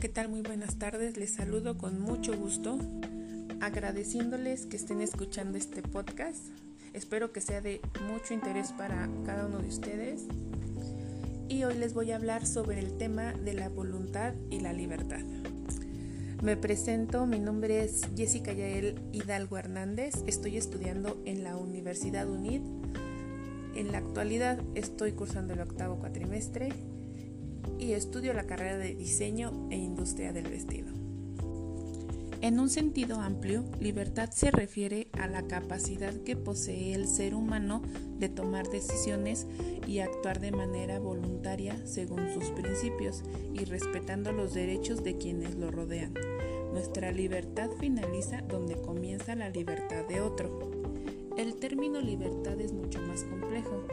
¿qué tal? Muy buenas tardes. Les saludo con mucho gusto, agradeciéndoles que estén escuchando este podcast. Espero que sea de mucho interés para cada uno de ustedes. Y hoy les voy a hablar sobre el tema de la voluntad y la libertad. Me presento, mi nombre es Jessica Yael Hidalgo Hernández, estoy estudiando en la Universidad UNID. En la actualidad estoy cursando el octavo cuatrimestre y estudio la carrera de diseño e industria del vestido. En un sentido amplio, libertad se refiere a la capacidad que posee el ser humano de tomar decisiones y actuar de manera voluntaria según sus principios y respetando los derechos de quienes lo rodean. Nuestra libertad finaliza donde comienza la libertad de otro. El término libertad es mucho más complejo,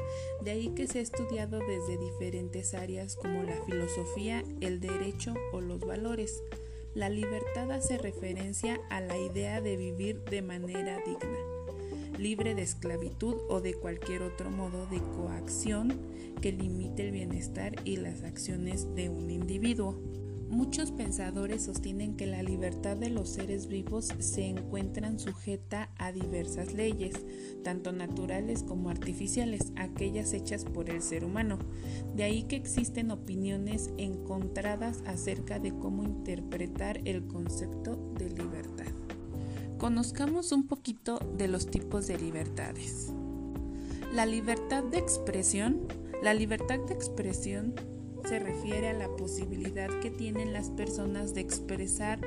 de ahí que se ha estudiado desde diferentes áreas como la filosofía, el derecho o los valores. La libertad hace referencia a la idea de vivir de manera digna, libre de esclavitud o de cualquier otro modo de coacción que limite el bienestar y las acciones de un individuo. Muchos pensadores sostienen que la libertad de los seres vivos se encuentra sujeta a diversas leyes, tanto naturales como artificiales, aquellas hechas por el ser humano. De ahí que existen opiniones encontradas acerca de cómo interpretar el concepto de libertad. Conozcamos un poquito de los tipos de libertades. La libertad de expresión. La libertad de expresión se refiere a la posibilidad que tienen las personas de expresar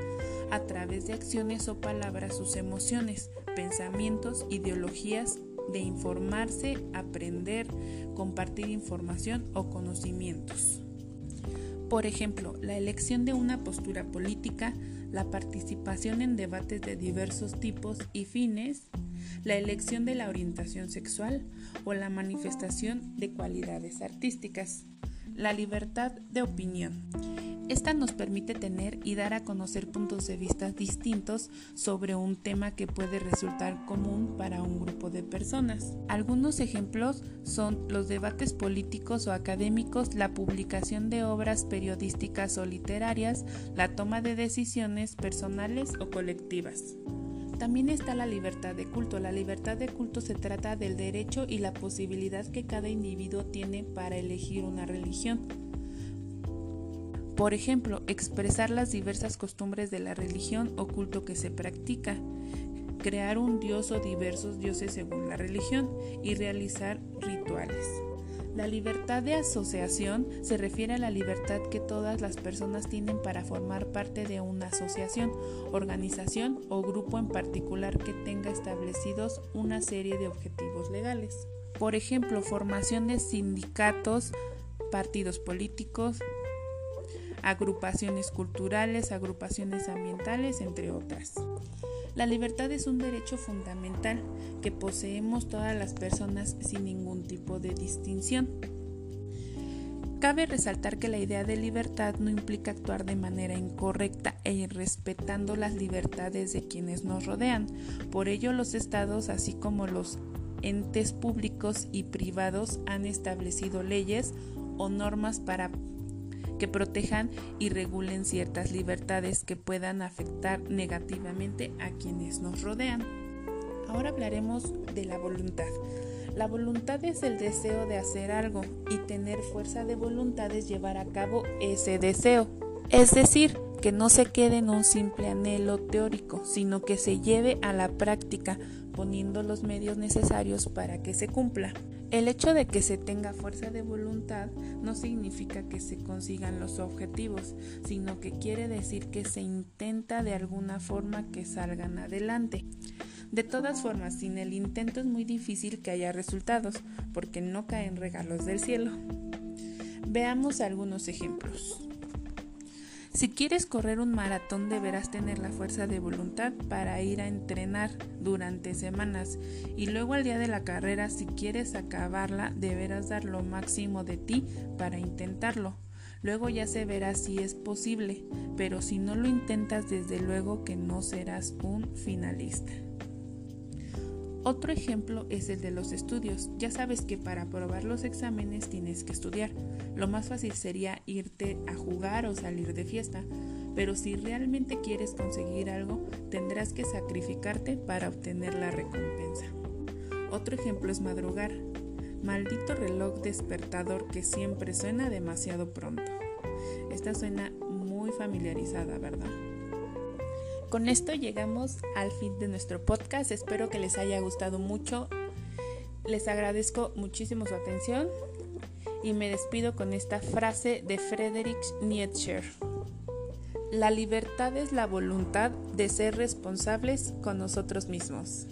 a través de acciones o palabras sus emociones, pensamientos, ideologías, de informarse, aprender, compartir información o conocimientos. Por ejemplo, la elección de una postura política, la participación en debates de diversos tipos y fines, la elección de la orientación sexual o la manifestación de cualidades artísticas. La libertad de opinión. Esta nos permite tener y dar a conocer puntos de vista distintos sobre un tema que puede resultar común para un grupo de personas. Algunos ejemplos son los debates políticos o académicos, la publicación de obras periodísticas o literarias, la toma de decisiones personales o colectivas. También está la libertad de culto. La libertad de culto se trata del derecho y la posibilidad que cada individuo tiene para elegir una religión. Por ejemplo, expresar las diversas costumbres de la religión o culto que se practica, crear un dios o diversos dioses según la religión y realizar rituales. La libertad de asociación se refiere a la libertad que todas las personas tienen para formar parte de una asociación, organización o grupo en particular que tenga establecidos una serie de objetivos legales. Por ejemplo, formación de sindicatos, partidos políticos, agrupaciones culturales, agrupaciones ambientales, entre otras. La libertad es un derecho fundamental que poseemos todas las personas sin ningún tipo de distinción. Cabe resaltar que la idea de libertad no implica actuar de manera incorrecta e irrespetando las libertades de quienes nos rodean. Por ello, los estados, así como los entes públicos y privados, han establecido leyes o normas para que protejan y regulen ciertas libertades que puedan afectar negativamente a quienes nos rodean. Ahora hablaremos de la voluntad. La voluntad es el deseo de hacer algo y tener fuerza de voluntad es llevar a cabo ese deseo. Es decir, que no se quede en un simple anhelo teórico, sino que se lleve a la práctica poniendo los medios necesarios para que se cumpla. El hecho de que se tenga fuerza de voluntad no significa que se consigan los objetivos, sino que quiere decir que se intenta de alguna forma que salgan adelante. De todas formas, sin el intento es muy difícil que haya resultados, porque no caen regalos del cielo. Veamos algunos ejemplos. Si quieres correr un maratón deberás tener la fuerza de voluntad para ir a entrenar durante semanas y luego al día de la carrera si quieres acabarla deberás dar lo máximo de ti para intentarlo. Luego ya se verá si es posible, pero si no lo intentas desde luego que no serás un finalista. Otro ejemplo es el de los estudios. Ya sabes que para aprobar los exámenes tienes que estudiar. Lo más fácil sería irte a jugar o salir de fiesta, pero si realmente quieres conseguir algo, tendrás que sacrificarte para obtener la recompensa. Otro ejemplo es madrugar. Maldito reloj despertador que siempre suena demasiado pronto. Esta suena muy familiarizada, ¿verdad? Con esto llegamos al fin de nuestro podcast. Espero que les haya gustado mucho. Les agradezco muchísimo su atención y me despido con esta frase de Friedrich Nietzsche. La libertad es la voluntad de ser responsables con nosotros mismos.